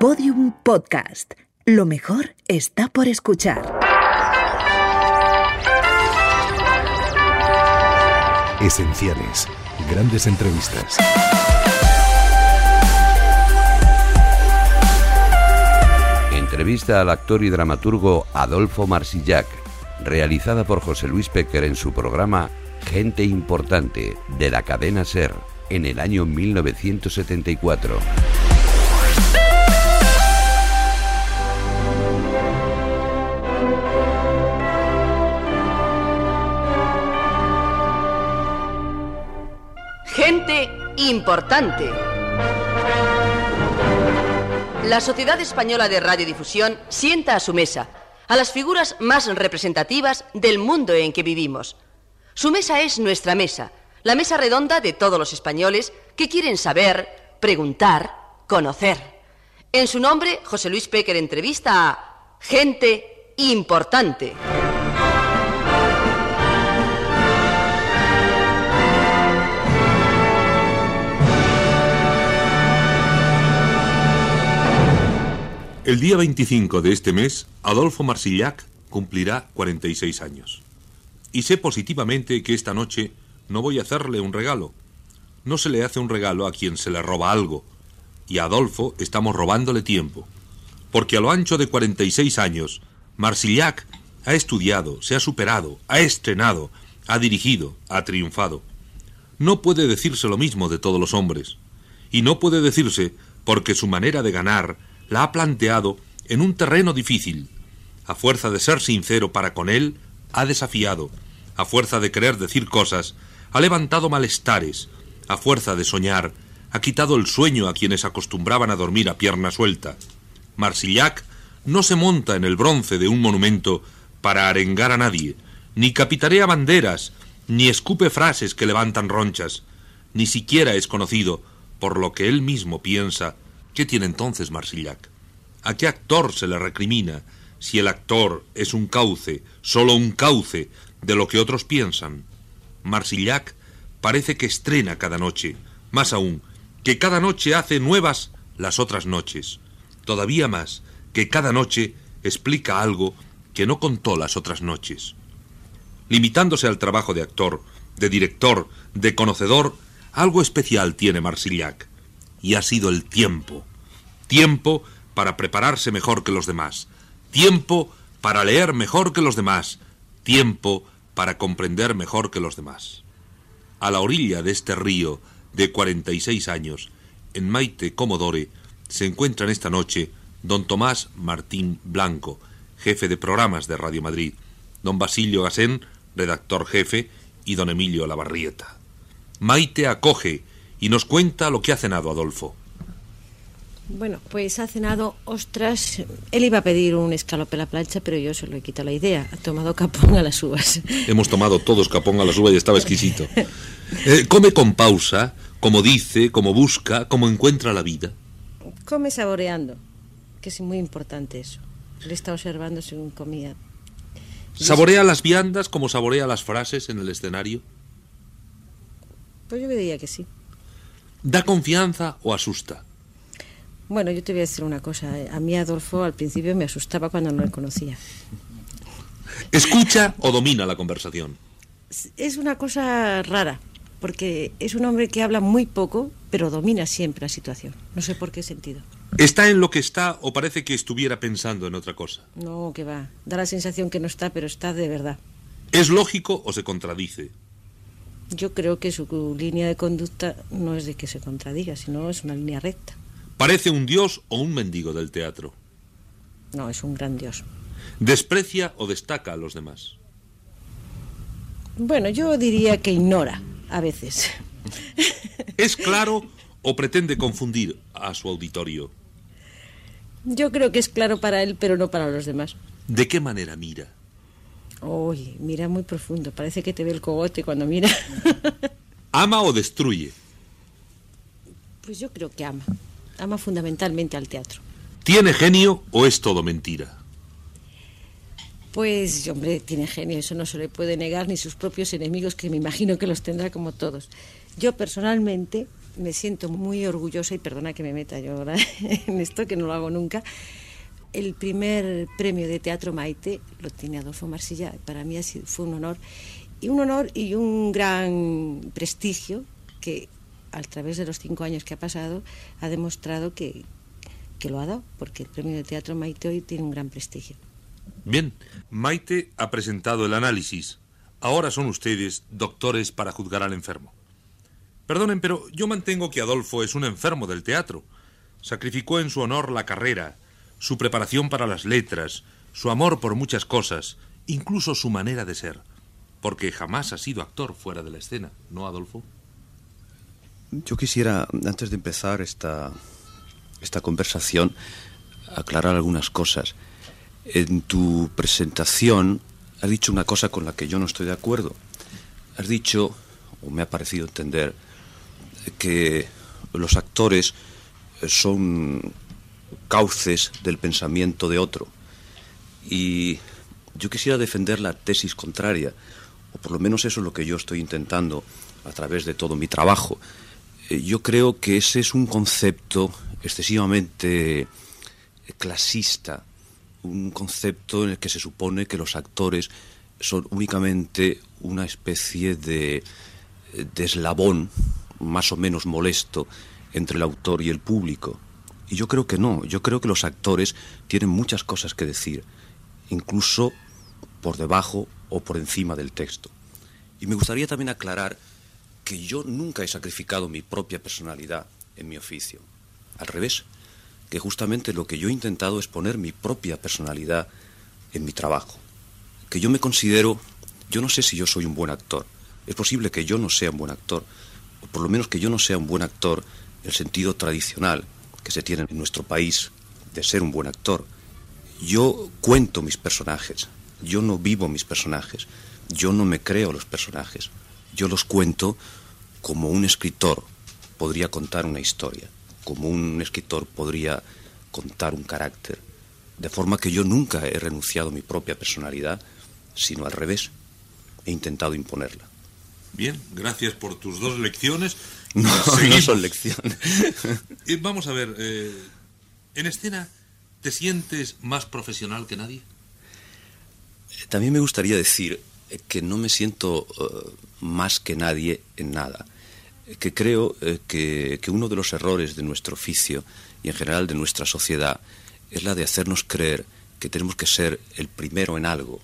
Podium Podcast. Lo mejor está por escuchar. Esenciales. Grandes entrevistas. Entrevista al actor y dramaturgo Adolfo Marsillac, realizada por José Luis Pecker en su programa Gente Importante de la cadena Ser en el año 1974. Importante. La Sociedad Española de Radiodifusión sienta a su mesa a las figuras más representativas del mundo en que vivimos. Su mesa es nuestra mesa, la mesa redonda de todos los españoles que quieren saber, preguntar, conocer. En su nombre, José Luis Pecker entrevista a gente importante. El día 25 de este mes, Adolfo Marsillac cumplirá 46 años. Y sé positivamente que esta noche no voy a hacerle un regalo. No se le hace un regalo a quien se le roba algo. Y a Adolfo estamos robándole tiempo. Porque a lo ancho de 46 años, Marsillac ha estudiado, se ha superado, ha estrenado, ha dirigido, ha triunfado. No puede decirse lo mismo de todos los hombres. Y no puede decirse porque su manera de ganar la ha planteado en un terreno difícil. A fuerza de ser sincero para con él, ha desafiado. A fuerza de querer decir cosas, ha levantado malestares. A fuerza de soñar, ha quitado el sueño a quienes acostumbraban a dormir a pierna suelta. Marsillac no se monta en el bronce de un monumento para arengar a nadie, ni capitarea banderas, ni escupe frases que levantan ronchas, ni siquiera es conocido por lo que él mismo piensa ¿Qué tiene entonces Marsillac? ¿A qué actor se le recrimina si el actor es un cauce, solo un cauce, de lo que otros piensan? Marsillac parece que estrena cada noche, más aún, que cada noche hace nuevas las otras noches, todavía más, que cada noche explica algo que no contó las otras noches. Limitándose al trabajo de actor, de director, de conocedor, algo especial tiene Marsillac y ha sido el tiempo. Tiempo para prepararse mejor que los demás. Tiempo para leer mejor que los demás. Tiempo para comprender mejor que los demás. A la orilla de este río de 46 años, en Maite Comodore, se encuentran esta noche don Tomás Martín Blanco, jefe de programas de Radio Madrid, don Basilio Gasén, redactor jefe, y don Emilio Lavarrieta. Maite acoge y nos cuenta lo que ha cenado Adolfo. Bueno, pues ha cenado ostras. Él iba a pedir un escalope a la plancha, pero yo se lo he quitado la idea. Ha tomado capón a las uvas. Hemos tomado todos capón a las uvas y estaba exquisito. Eh, come con pausa, como dice, como busca, como encuentra la vida. Come saboreando, que es muy importante eso. Le está observando según comía. ¿Saborea las viandas como saborea las frases en el escenario? Pues yo diría que sí. ¿Da confianza o asusta? Bueno, yo te voy a decir una cosa. A mí Adolfo al principio me asustaba cuando no le conocía. ¿Escucha o domina la conversación? Es una cosa rara, porque es un hombre que habla muy poco, pero domina siempre la situación. No sé por qué sentido. ¿Está en lo que está o parece que estuviera pensando en otra cosa? No, que va. Da la sensación que no está, pero está de verdad. ¿Es lógico o se contradice? Yo creo que su línea de conducta no es de que se contradiga, sino es una línea recta. ¿Parece un dios o un mendigo del teatro? No, es un gran dios. ¿Desprecia o destaca a los demás? Bueno, yo diría que ignora a veces. ¿Es claro o pretende confundir a su auditorio? Yo creo que es claro para él, pero no para los demás. ¿De qué manera mira? Uy, mira muy profundo. Parece que te ve el cogote cuando mira. ¿Ama o destruye? Pues yo creo que ama. Ama fundamentalmente al teatro. ¿Tiene genio o es todo mentira? Pues, hombre, tiene genio, eso no se le puede negar ni sus propios enemigos, que me imagino que los tendrá como todos. Yo personalmente me siento muy orgullosa, y perdona que me meta yo ahora en esto, que no lo hago nunca, el primer premio de Teatro Maite lo tiene Adolfo Marsilla, para mí fue un honor, y un honor y un gran prestigio que a través de los cinco años que ha pasado ha demostrado que, que lo ha dado, porque el premio de Teatro Maite hoy tiene un gran prestigio. Bien, Maite ha presentado el análisis. Ahora son ustedes doctores para juzgar al enfermo. Perdonen, pero yo mantengo que Adolfo es un enfermo del teatro. Sacrificó en su honor la carrera, su preparación para las letras, su amor por muchas cosas, incluso su manera de ser. Porque jamás ha sido actor fuera de la escena, ¿no, Adolfo? Yo quisiera, antes de empezar esta, esta conversación, aclarar algunas cosas. En tu presentación has dicho una cosa con la que yo no estoy de acuerdo. Has dicho, o me ha parecido entender, que los actores son cauces del pensamiento de otro. Y yo quisiera defender la tesis contraria, o por lo menos eso es lo que yo estoy intentando a través de todo mi trabajo. Eh, yo creo que ese es un concepto excesivamente clasista, un concepto en el que se supone que los actores son únicamente una especie de, de eslabón más o menos molesto entre el autor y el público. Y yo creo que no, yo creo que los actores tienen muchas cosas que decir, incluso por debajo o por encima del texto. Y me gustaría también aclarar que yo nunca he sacrificado mi propia personalidad en mi oficio. Al revés, que justamente lo que yo he intentado es poner mi propia personalidad en mi trabajo. Que yo me considero, yo no sé si yo soy un buen actor, es posible que yo no sea un buen actor, o por lo menos que yo no sea un buen actor en el sentido tradicional que se tiene en nuestro país de ser un buen actor. Yo cuento mis personajes, yo no vivo mis personajes, yo no me creo los personajes, yo los cuento como un escritor podría contar una historia como un escritor podría contar un carácter, de forma que yo nunca he renunciado a mi propia personalidad, sino al revés, he intentado imponerla. Bien, gracias por tus dos lecciones. No, no son lecciones. Eh, vamos a ver, eh, en escena, ¿te sientes más profesional que nadie? También me gustaría decir que no me siento eh, más que nadie en nada que creo eh, que, uno de los errores de nuestro oficio y en general de nuestra sociedad es la de hacernos creer que tenemos que ser el primero en algo.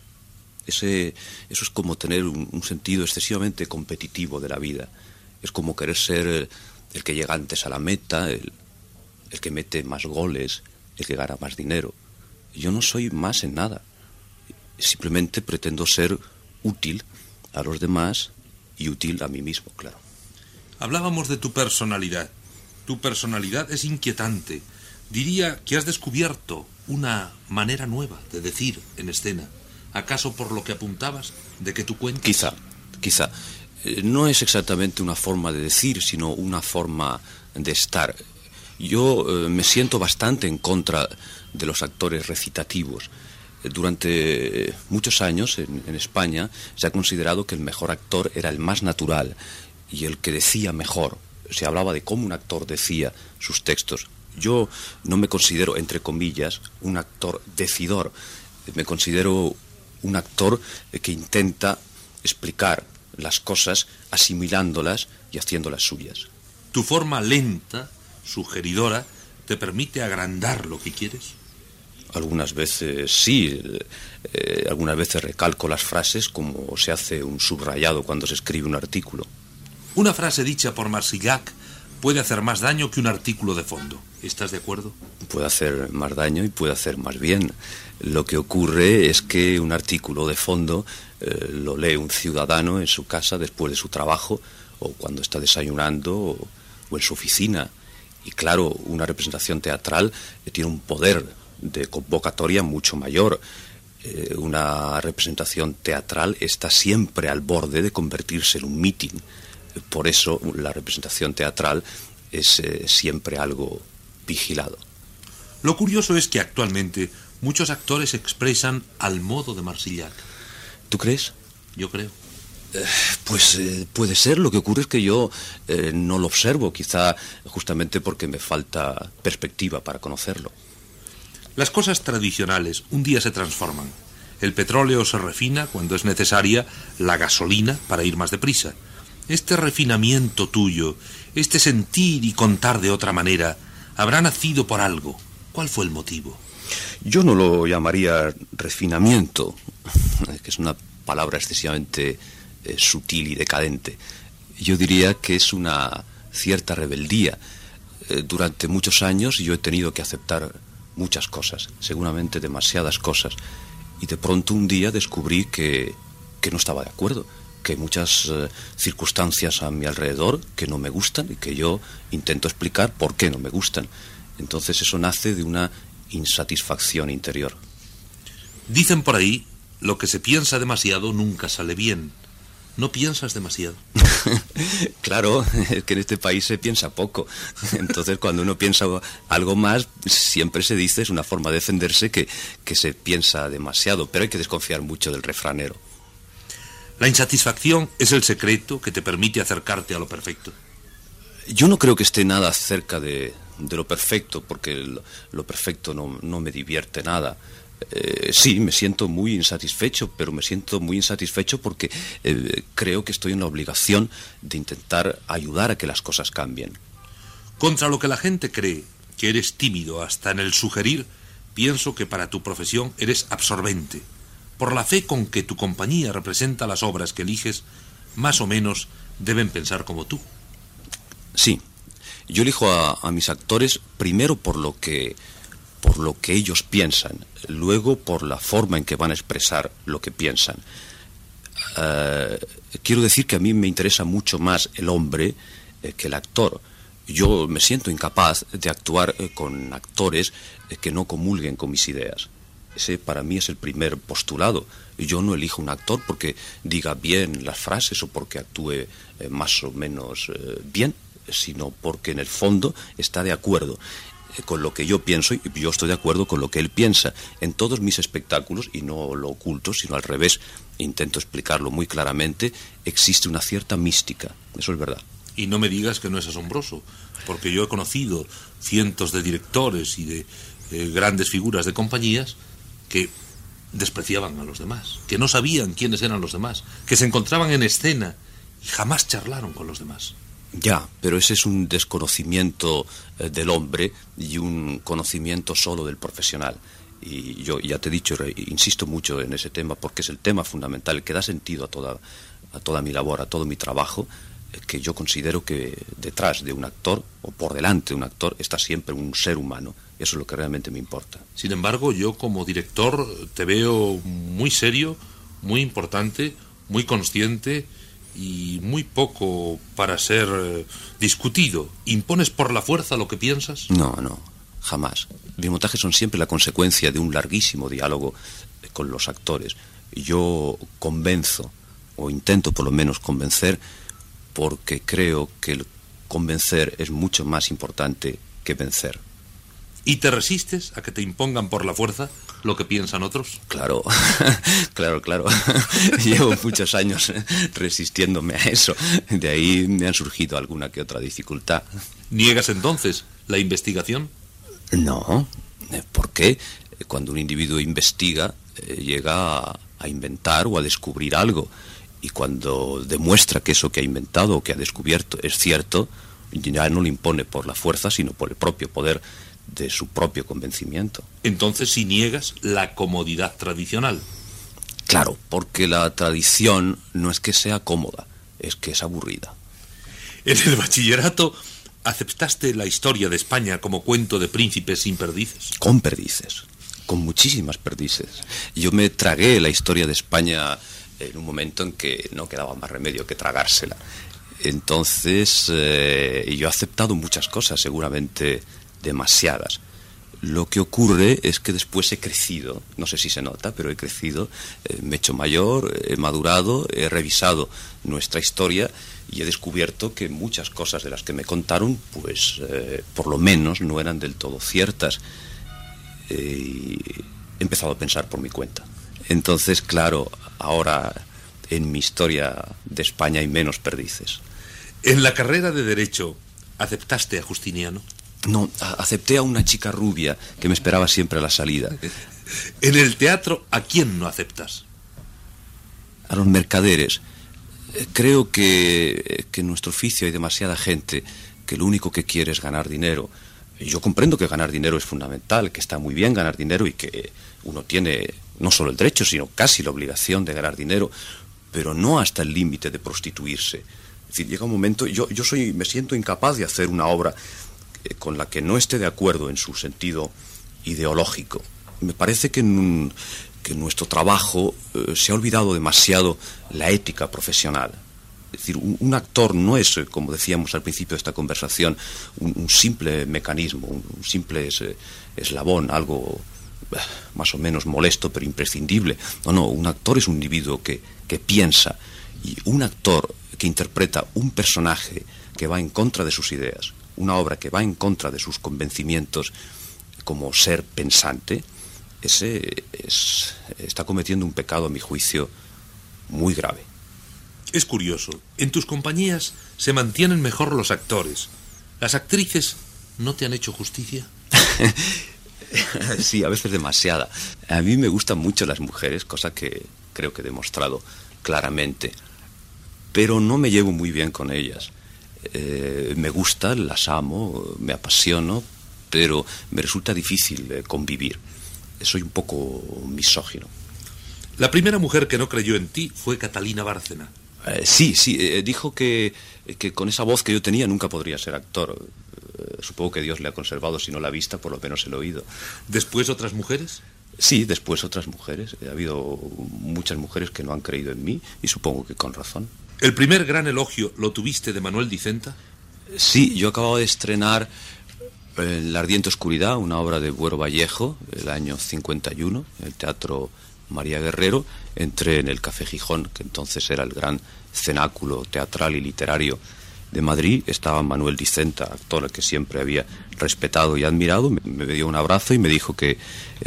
Ese, eso es como tener un, sentido excesivamente competitivo de la vida. Es como querer ser el, el que llega antes a la meta, el, el que mete más goles, el que gana más dinero. Yo no soy más en nada. Simplemente pretendo ser útil a los demás y útil a mí mismo, claro. Hablábamos de tu personalidad. Tu personalidad es inquietante. Diría que has descubierto una manera nueva de decir en escena. ¿Acaso por lo que apuntabas de que tu cuentas? Quizá, quizá. No es exactamente una forma de decir, sino una forma de estar. Yo eh, me siento bastante en contra de los actores recitativos. Eh, durante muchos años en, España se ha considerado que el mejor actor era el más natural, y el que decía mejor. Se hablaba de cómo un actor decía sus textos. Yo no me considero, entre comillas, un actor decidor. Me considero un actor que intenta explicar las cosas asimilándolas y haciéndolas suyas. Tu forma lenta, sugeridora, te permite agrandar lo que quieres. Algunas veces sí, eh, algunas veces recalco las frases como se hace un subrayado cuando se escribe un artículo. Una frase dicha por Marsillac puede hacer más daño que un artículo de fondo. ¿Estás de acuerdo? Puede hacer más daño y puede hacer más bien. Lo que ocurre es que un artículo de fondo eh, lo lee un ciudadano en su casa después de su trabajo o cuando está desayunando o, en su oficina. Y claro, una representación teatral eh, tiene un poder de convocatoria mucho mayor. Eh, una representación teatral está siempre al borde de convertirse en un meeting por eso la representación teatral es eh, siempre algo vigilado. Lo curioso es que actualmente muchos actores expresan al modo de Marsillac. ¿Tú crees? Yo creo. Pues eh, puede ser, lo que ocurre es que yo eh, no lo observo, quizá justamente porque me falta perspectiva para conocerlo. Las cosas tradicionales un día se transforman. El petróleo se refina cuando es necesaria la gasolina para ir más deprisa. Este refinamiento tuyo, este sentir y contar de otra manera, habrá nacido por algo. ¿Cuál fue el motivo? Yo no lo llamaría refinamiento, que es una palabra excesivamente eh, sutil y decadente. Yo diría que es una cierta rebeldía. Eh, durante muchos años yo he tenido que aceptar muchas cosas, seguramente demasiadas cosas, y de pronto un día descubrí que, que no estaba de acuerdo, que hay muchas eh, circunstancias a mi alrededor que no me gustan y que yo intento explicar por qué no me gustan. Entonces eso nace de una insatisfacción interior. Dicen por ahí, lo que se piensa demasiado nunca sale bien. ¿No piensas demasiado? claro, es que en este país se piensa poco. Entonces, cuando uno piensa algo más, siempre se dice, es una forma de defenderse, que, que se piensa demasiado. Pero hay que desconfiar mucho del refranero. La insatisfacción es el secreto que te permite acercarte a lo perfecto. Yo no creo que esté nada cerca de, de lo perfecto, porque lo, perfecto no, no, me divierte nada. Eh, sí, me siento muy insatisfecho, pero me siento muy insatisfecho porque eh, creo que estoy en la obligación de intentar ayudar a que las cosas cambien. Contra lo que la gente cree, que eres tímido hasta en el sugerir, pienso que para tu profesión eres absorbente. Por la fe con que tu compañía representa las obras que eliges, más o menos deben pensar como tú. Sí, yo elijo a, mis actores primero por lo que por lo que ellos piensan, luego por la forma en que van a expresar lo que piensan. Eh, quiero decir que a mí me interesa mucho más el hombre eh, que el actor. Yo me siento incapaz de actuar eh, con actores que no comulguen con mis ideas. Ese para mí es el primer postulado. Yo no elijo un actor porque diga bien las frases o porque actúe más o menos bien sino porque en el fondo está de acuerdo eh, con lo que yo pienso y yo estoy de acuerdo con lo que él piensa. En todos mis espectáculos, y no lo oculto, sino al revés, intento explicarlo muy claramente, existe una cierta mística. Eso es verdad. Y no me digas que no es asombroso, porque yo he conocido cientos de directores y de eh, grandes figuras de compañías que despreciaban a los demás, que no sabían quiénes eran los demás, que se encontraban en escena y jamás charlaron con los demás. Ya, pero ese es un desconocimiento eh, del hombre y un conocimiento solo del profesional. Y yo ya te he dicho, insisto mucho en ese tema porque es el tema fundamental que da sentido a toda, a toda mi labor, a todo mi trabajo, eh, que yo considero que detrás de un actor o por delante de un actor está siempre un ser humano. Eso es lo que realmente me importa. Sin embargo, yo como director te veo muy serio, muy importante, muy consciente y muy poco para ser eh, discutido. ¿Impones por la fuerza lo que piensas? No, no, jamás. Mis montajes son siempre la consecuencia de un larguísimo diálogo eh, con los actores. Yo convenzo, o intento por lo menos convencer, porque creo que el convencer es mucho más importante que vencer. ¿Y te resistes a que te impongan por la fuerza lo que piensan otros? Claro, claro, claro. Llevo muchos años resistiéndome a eso. De ahí me han surgido alguna que otra dificultad. ¿Niegas entonces la investigación? No. ¿Por qué? Cuando un individuo investiga, eh, llega a, a inventar o a descubrir algo. Y cuando demuestra que eso que ha inventado o que ha descubierto es cierto, ya no le impone por la fuerza, sino por el propio poder de su propio convencimiento. Entonces, si niegas la comodidad tradicional. Claro, porque la tradición no es que sea cómoda, es que es aburrida. En el bachillerato aceptaste la historia de España como cuento de príncipes sin perdices. Con perdices, con muchísimas perdices. Yo me tragué la historia de España en un momento en que no quedaba más remedio que tragársela. Entonces, eh, yo he aceptado muchas cosas, seguramente demasiadas. Lo que ocurre es que después he crecido, no sé si se nota, pero he crecido, eh, me he hecho mayor, he madurado, he revisado nuestra historia y he descubierto que muchas cosas de las que me contaron, pues eh, por lo menos no eran del todo ciertas. Eh, he empezado a pensar por mi cuenta. Entonces, claro, ahora en mi historia de España hay menos perdices. En la carrera de Derecho, ¿aceptaste a Justiniano? No, acepté a una chica rubia que me esperaba siempre a la salida. En el teatro, ¿a quién no aceptas? A los mercaderes. Eh, creo que, que en nuestro oficio hay demasiada gente que lo único que quiere es ganar dinero. Yo comprendo que ganar dinero es fundamental, que está muy bien ganar dinero y que uno tiene no solo el derecho, sino casi la obligación de ganar dinero, pero no hasta el límite de prostituirse. Es decir, llega un momento, yo, yo soy, me siento incapaz de hacer una obra eh, con la que no esté de acuerdo en su sentido ideológico. Me parece que en, nuestro trabajo eh, se ha olvidado demasiado la ética profesional. Es decir, un, actor no es, eh, como decíamos al principio de esta conversación, un, simple mecanismo, un, simple eslabón, algo más o menos molesto pero imprescindible. No, no, un actor es un individuo que piensa y un actor que interpreta un personaje que va en contra de sus ideas, una obra que va en contra de sus convencimientos como ser pensante, ese está cometiendo un pecado, a mi juicio, muy grave. Es curioso, en tus compañías se mantienen mejor los actores. ¿Las actrices no te han hecho justicia? sí, a veces demasiada. A mí me gustan mucho las mujeres, cosa que creo que he demostrado claramente, pero no me llevo muy bien con ellas. Eh, me gustan, las amo, me apasiono, pero me resulta difícil eh, convivir. Soy un poco misógino. La primera mujer que no creyó en ti fue Catalina Bárcena. Eh, sí, sí, dijo que, que, con esa voz que yo tenía nunca podría ser actor. supongo que Dios le ha conservado, si no la vista, por lo menos el oído. ¿Después otras mujeres? Sí, después otras mujeres. Ha habido muchas mujeres que no han creído en mí y supongo que con razón. ¿El primer gran elogio lo tuviste de Manuel Dicenta? Sí, yo acababa de estrenar eh, La ardiente oscuridad, una obra de Buero Vallejo, el año 51, en el Teatro María Guerrero. Entré en el Café Gijón, que entonces era el gran cenáculo teatral y literario de Madrid. Estaba Manuel Dicenta, actor al que siempre había respetado y admirado. Me, dio un abrazo y me dijo que,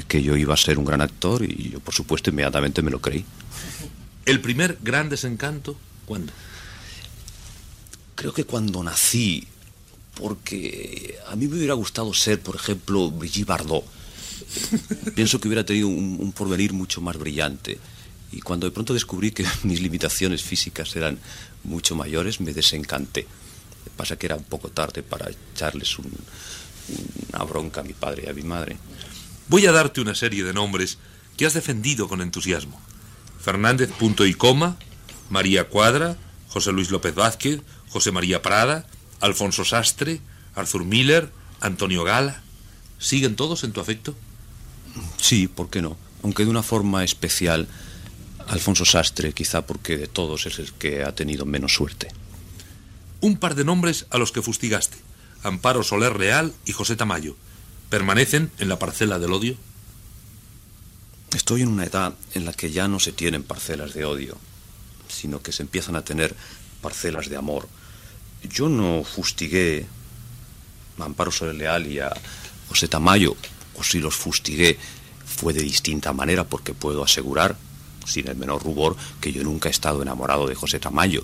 que yo iba a ser un gran actor y yo, por supuesto, inmediatamente me lo creí. ¿El primer gran desencanto ¿Cuándo? Creo que cuando nací, porque a mí me hubiera gustado ser, por ejemplo, Brigitte Bardot. Pienso que hubiera tenido un, porvenir mucho más brillante. Y cuando de pronto descubrí que mis limitaciones físicas eran mucho mayores, me desencanté. Pasa que era un poco tarde para echarles una bronca a mi padre y a mi madre. Voy a darte una serie de nombres que has defendido con entusiasmo. Fernández punto y coma, María Cuadra, José Luis López Vázquez, José María Prada, Alfonso Sastre, Arthur Miller, Antonio Gala. ¿Siguen todos en tu afecto? Sí, ¿por qué no? Aunque de una forma especial, Alfonso Sastre, quizá porque de todos es el que ha tenido menos suerte. Un par de nombres a los que fustigaste. Amparo Soler Real y José Tamayo. ¿Permanecen en la parcela del odio? Estoy en una edad en la que ya no se tienen parcelas de odio sino que se empiezan a tener parcelas de amor. Yo no fustigué a Amparo Soler Leal y a José Tamayo, o si los fustigué fue de distinta manera, porque puedo asegurar, sin el menor rubor, que yo nunca he estado enamorado de José Tamayo.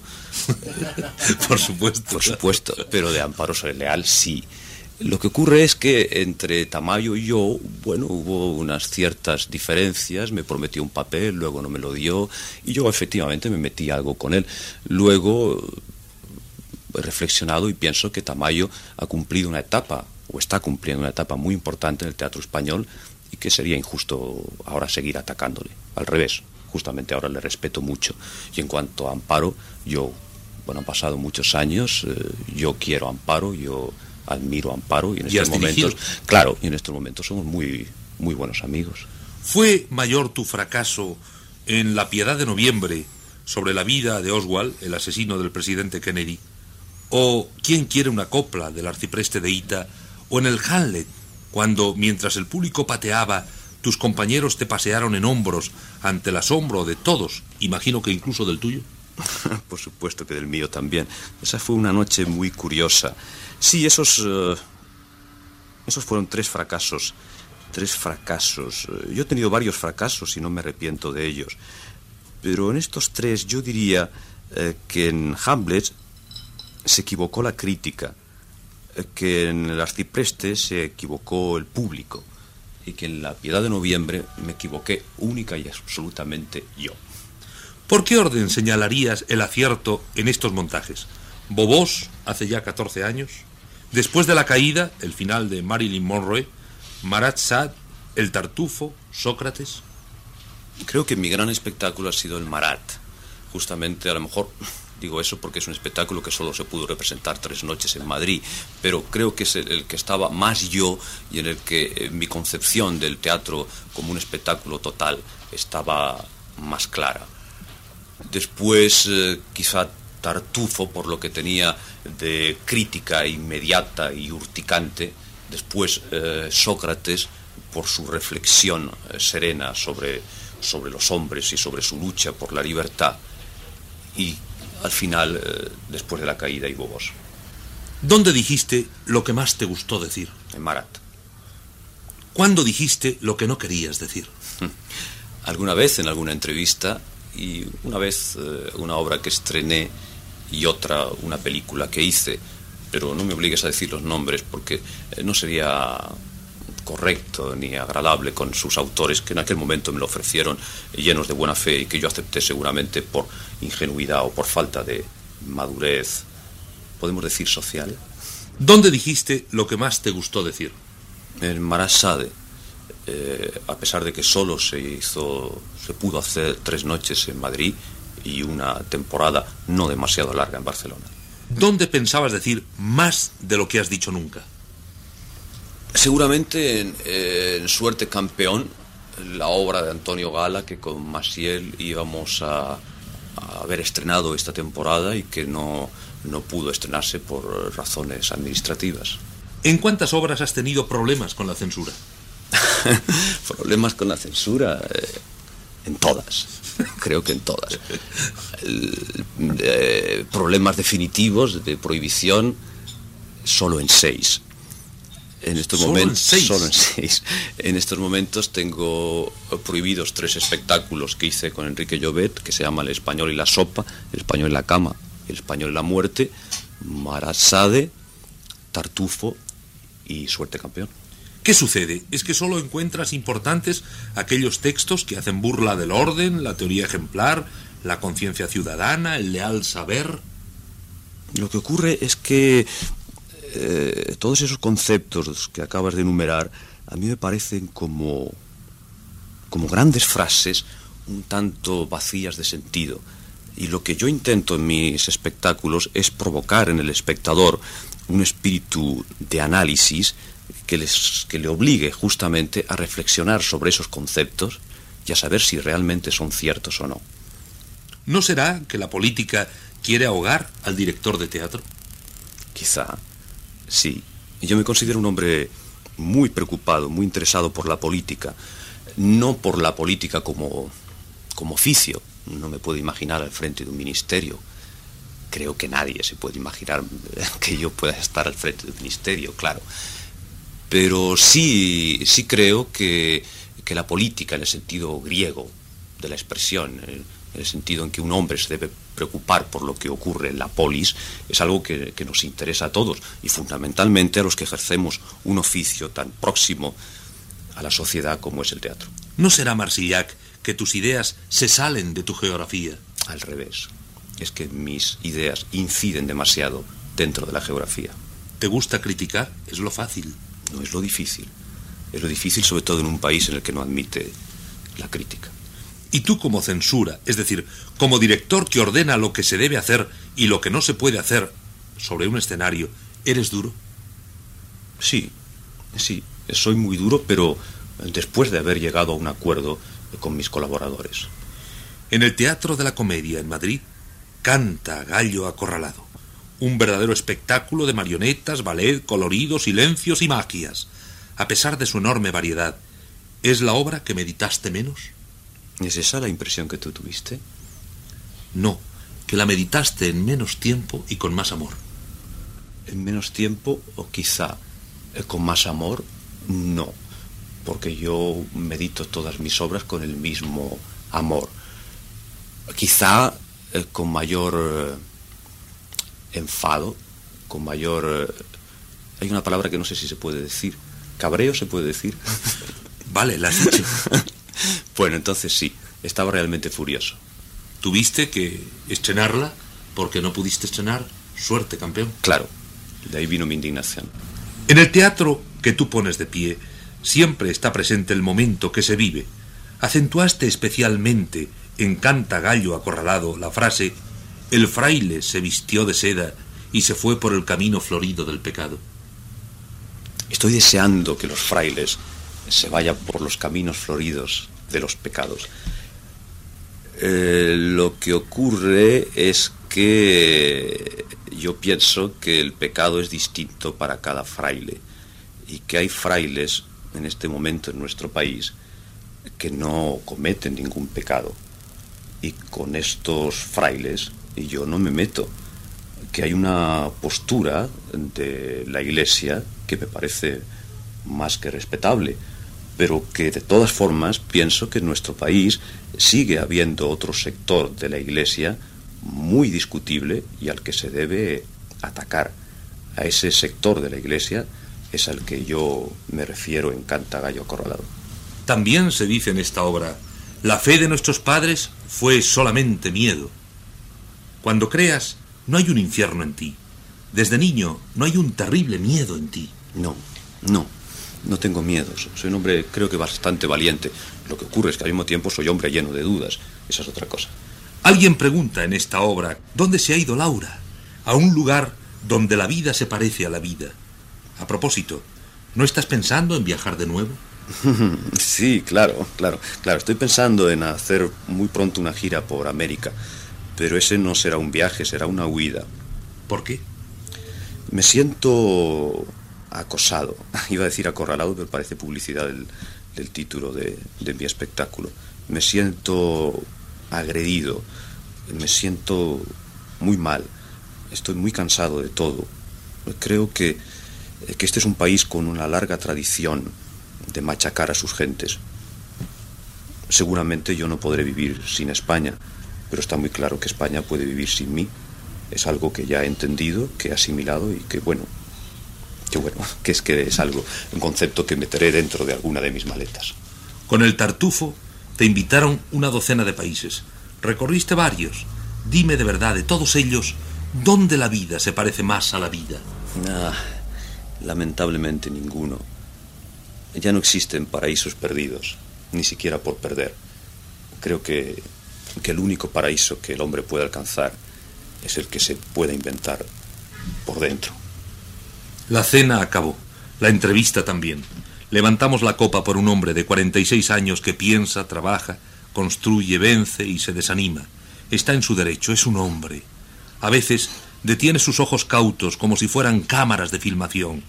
Por supuesto. Por supuesto, pero de Amparo Soler Leal sí. Lo que ocurre es que entre Tamayo y yo, bueno, hubo unas ciertas diferencias, me prometió un papel, luego no me lo dio, y yo efectivamente me metí algo con él. Luego he reflexionado y pienso que Tamayo ha cumplido una etapa, o está cumpliendo una etapa muy importante en el teatro español, y que sería injusto ahora seguir atacándole. Al revés, justamente ahora le respeto mucho. Y en cuanto a Amparo, yo, bueno, han pasado muchos años, eh, yo quiero Amparo, yo admiro a Amparo y en estos momentos, claro, y en estos momentos somos muy, muy buenos amigos. ¿Fue mayor tu fracaso en La Piedad de Noviembre sobre la vida de Oswald, el asesino del presidente Kennedy? ¿O ¿Quién quiere una copla del arcipreste de Ita? ¿O en el Hamlet, cuando, mientras el público pateaba, tus compañeros te pasearon en hombros ante el asombro de todos, imagino que incluso del tuyo? Por supuesto que del mío también. Esa fue una noche muy curiosa. Sí, esos, eh, esos fueron tres fracasos. Tres fracasos. Yo he tenido varios fracasos y no me arrepiento de ellos. Pero en estos tres yo diría eh, que en Hamlet se equivocó la crítica, eh, que en el arcipreste se equivocó el público y que en la piedad de noviembre me equivoqué única y absolutamente yo. ¿Por qué orden señalarías el acierto en estos montajes? Bobos, hace ya 14 años, después de la caída, el final de Marilyn Monroe, Marat Sad, El Tartufo, Sócrates. Creo que mi gran espectáculo ha sido el Marat. Justamente, a lo mejor digo eso porque es un espectáculo que solo se pudo representar tres noches en Madrid, pero creo que es el, que estaba más yo y en el que eh, mi concepción del teatro como un espectáculo total estaba más clara. Después, eh, quizá Tartufo, por lo que tenía de crítica inmediata y urticante. Después, eh, Sócrates, por su reflexión serena sobre sobre los hombres y sobre su lucha por la libertad. Y al final, eh, después de la caída, y Bobos. ¿Dónde dijiste lo que más te gustó decir? En Marat. ¿Cuándo dijiste lo que no querías decir? Alguna vez en alguna entrevista y una vez eh, una obra que estrené y otra una película que hice, pero no me obligues a decir los nombres porque eh, no sería correcto ni agradable con sus autores que en aquel momento me lo ofrecieron llenos de buena fe y que yo acepté seguramente por ingenuidad o por falta de madurez, podemos decir social. ¿Dónde dijiste lo que más te gustó decir? En Marasade, eh, a pesar de que solo se hizo, se pudo hacer tres noches en Madrid y una temporada no demasiado larga en Barcelona. ¿Dónde pensabas decir más de lo que has dicho nunca? Seguramente en, Suerte Campeón, la obra de Antonio Gala, que con Masiel íbamos a, haber estrenado esta temporada y que no, no pudo estrenarse por razones administrativas. ¿En cuántas obras has tenido problemas con la censura? problemas con la censura. Eh, en todas. Creo que en todas. Eh, problemas definitivos de prohibición solo en seis. En estos momentos, solo en seis. En estos momentos tengo prohibidos tres espectáculos que hice con Enrique Llobet, que se llama El español y la sopa, El español y la cama, El español y la muerte, Marasade, Tartufo y Suerte campeón. ¿Qué sucede? ¿Es que solo encuentras importantes aquellos textos que hacen burla del orden, la teoría ejemplar, la conciencia ciudadana, el leal saber? Lo que ocurre es que eh, todos esos conceptos que acabas de enumerar a mí me parecen como, como grandes frases un tanto vacías de sentido. Y lo que yo intento en mis espectáculos es provocar en el espectador un espíritu de análisis que, les, que le obligue justamente a reflexionar sobre esos conceptos y a saber si realmente son ciertos o no. ¿No será que la política quiere ahogar al director de teatro? Quizá. Sí, yo me considero un hombre muy preocupado, muy interesado por la política, no por la política como, como oficio. No me puedo imaginar al frente de un ministerio. Creo que nadie se puede imaginar que yo pueda estar al frente de un ministerio, claro. Pero sí, sí creo que, que la política, en el sentido griego de la expresión, en el sentido en que un hombre se debe preocupar por lo que ocurre en la polis es algo que, nos interesa a todos y fundamentalmente a los que ejercemos un oficio tan próximo a la sociedad como es el teatro. ¿No será, Marsillac, que tus ideas se salen de tu geografía? Al revés. Es que mis ideas inciden demasiado dentro de la geografía. ¿Te gusta criticar? Es lo fácil. No es lo difícil. Es lo difícil sobre todo en un país en el que no admite la crítica. Y tú como censura, es decir, como director que ordena lo que se debe hacer y lo que no se puede hacer sobre un escenario, ¿eres duro? Sí, sí, soy muy duro, pero después de haber llegado a un acuerdo con mis colaboradores. En el Teatro de la Comedia en Madrid canta Gallo Acorralado, un verdadero espectáculo de marionetas, ballet, colorido, silencios y magias. A pesar de su enorme variedad, ¿es la obra que meditaste menos? ¿Es esa la impresión que tú tuviste? No, que la meditaste en menos tiempo y con más amor. ¿En menos tiempo o quizá eh, con más amor? No, porque yo medito todas mis obras con el mismo amor. quizá eh, con mayor eh, enfado, con mayor... eh, hay una palabra que no sé si se puede decir. ¿Cabreo se puede decir? Vale, la has dicho. bueno, entonces sí, estaba realmente furioso. Tuviste que estrenarla porque no pudiste estrenar. Suerte, campeón. Claro, de ahí vino mi indignación. En el teatro que tú pones de pie, siempre está presente el momento que se vive. Acentuaste especialmente en Canta Gallo Acorralado la frase El fraile se vistió de seda y se fue por el camino florido del pecado. Estoy deseando que los frailes se vayan por los caminos floridos de los pecados. Eh, lo que ocurre es que yo pienso que el pecado es distinto para cada fraile y que hay frailes en este momento en nuestro país que no cometen ningún pecado. Y con estos frailes yo no me meto, que hay una postura de la Iglesia que me parece más que respetable, pero que de todas formas pienso que en nuestro país sigue habiendo otro sector de la Iglesia muy discutible y al que se debe atacar. A ese sector de la Iglesia es al que yo me refiero en Canta Gallo Acorralado. También se dice en esta obra, la fe de nuestros padres fue solamente miedo. Cuando creas, no hay un infierno en ti. Desde niño, no hay un terrible miedo en ti. No, no, no tengo miedos. Soy un hombre creo que bastante valiente. Lo que ocurre es que al mismo tiempo soy hombre lleno de dudas. Esa es otra cosa. Alguien pregunta en esta obra, ¿dónde se ha ido Laura? A un lugar donde la vida se parece a la vida. A propósito, ¿no estás pensando en viajar de nuevo? Sí, claro, claro, claro. Estoy pensando en hacer muy pronto una gira por América, pero ese no será un viaje, será una huida. ¿Por qué? Me siento acosado. Iba a decir acorralado, pero parece publicidad del, del título de, de mi espectáculo. Me siento agredido, me siento muy mal, estoy muy cansado de todo. Creo que, que este es un país con una larga tradición de machacar a sus gentes. Seguramente yo no podré vivir sin España, pero está muy claro que España puede vivir sin mí. Es algo que ya he entendido, que he asimilado y que bueno, que bueno, que es que es algo, un concepto que meteré dentro de alguna de mis maletas. Con el Tartufo te invitaron una docena de países. Recorriste varios. Dime de verdad, de todos ellos, ¿dónde la vida se parece más a la vida? Ah, lamentablemente ninguno. Ya no existen paraísos perdidos, ni siquiera por perder. Creo que, que el único paraíso que el hombre puede alcanzar es el que se puede inventar por dentro. La cena acabó, la entrevista también. Levantamos la copa por un hombre de 46 años que piensa, trabaja, construye, vence y se desanima. Está en su derecho, es un hombre. A veces detiene sus ojos cautos como si fueran cámaras de filmación,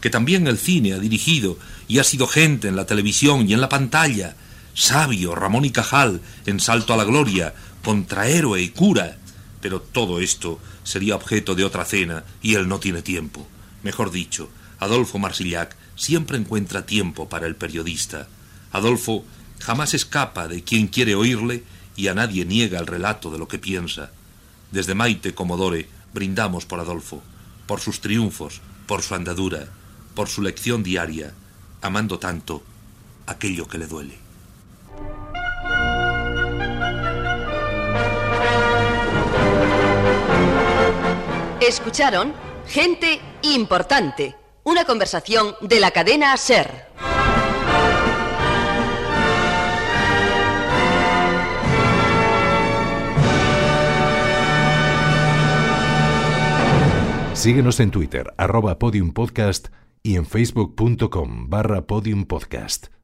que también el cine ha dirigido y ha sido gente en la televisión y en la pantalla. Sabio, Ramón y Cajal, en Salto a la Gloria, contrahéroe y cura. Pero todo esto sería objeto de otra cena y él no tiene tiempo. Mejor dicho, Adolfo Marsillac siempre encuentra tiempo para el periodista. Adolfo jamás escapa de quien quiere oírle y a nadie niega el relato de lo que piensa. Desde Maite Comodore brindamos por Adolfo, por sus triunfos, por su andadura, por su lección diaria, amando tanto aquello que le duele. Escucharon Gente Importante, una conversación de la cadena Ser. Síguenos en Twitter, arroba podiumpodcast y en facebook.com barra podiumpodcast.